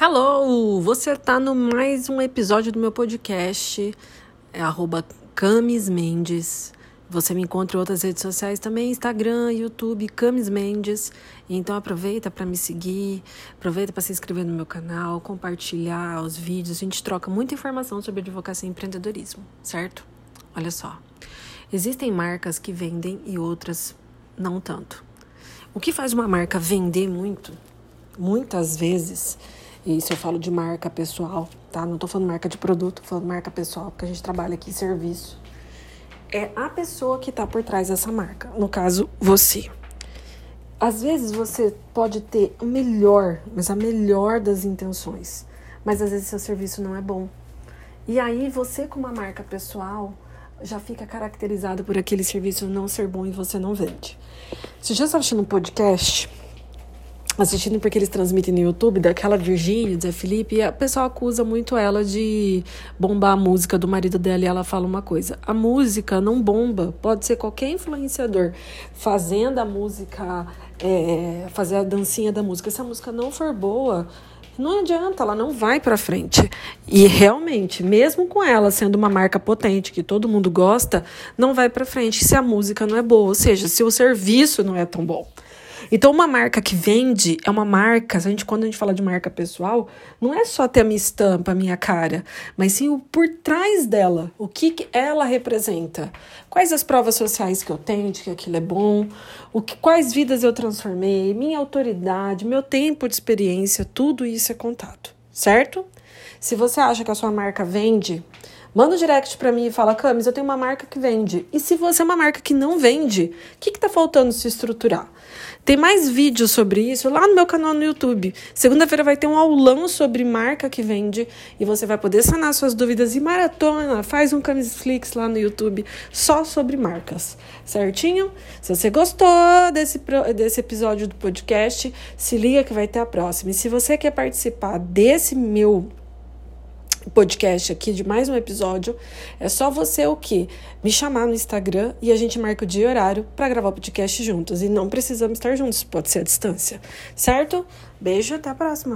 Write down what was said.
Hello! Você está no mais um episódio do meu podcast, é Camis Mendes. Você me encontra em outras redes sociais também, Instagram, YouTube, Camis Mendes. Então aproveita para me seguir, aproveita para se inscrever no meu canal, compartilhar os vídeos. A gente troca muita informação sobre advocacia e empreendedorismo, certo? Olha só. Existem marcas que vendem e outras não tanto. O que faz uma marca vender muito, muitas vezes, e isso eu falo de marca pessoal, tá? Não tô falando marca de produto, tô falando marca pessoal, porque a gente trabalha aqui em serviço. É a pessoa que tá por trás dessa marca. No caso, você. Às vezes você pode ter o melhor, mas a melhor das intenções, mas às vezes seu serviço não é bom. E aí você, com uma marca pessoal, já fica caracterizado por aquele serviço não ser bom e você não vende. Você já está assistindo um podcast assistindo porque eles transmitem no YouTube daquela Virgínia, Zé Felipe, e a pessoa acusa muito ela de bombar a música do marido dela e ela fala uma coisa: a música não bomba, pode ser qualquer influenciador fazendo a música, é, fazer a dancinha da música. Se a música não for boa, não adianta, ela não vai para frente. E realmente, mesmo com ela sendo uma marca potente que todo mundo gosta, não vai para frente se a música não é boa, ou seja, se o serviço não é tão bom. Então, uma marca que vende é uma marca, a gente, quando a gente fala de marca pessoal, não é só ter a minha estampa, a minha cara, mas sim o por trás dela, o que, que ela representa. Quais as provas sociais que eu tenho de que aquilo é bom, o que, quais vidas eu transformei, minha autoridade, meu tempo de experiência, tudo isso é contado, certo? Se você acha que a sua marca vende, Manda um direct para mim e fala, Camis, eu tenho uma marca que vende. E se você é uma marca que não vende, o que está faltando se estruturar? Tem mais vídeos sobre isso lá no meu canal no YouTube. Segunda-feira vai ter um aulão sobre marca que vende e você vai poder sanar suas dúvidas e maratona. Faz um Camisflix lá no YouTube só sobre marcas, certinho? Se você gostou desse, desse episódio do podcast, se liga que vai ter a próxima. E se você quer participar desse meu podcast aqui de mais um episódio, é só você o que me chamar no Instagram e a gente marca o dia e horário para gravar o podcast juntos e não precisamos estar juntos, pode ser à distância, certo? Beijo, até a próxima.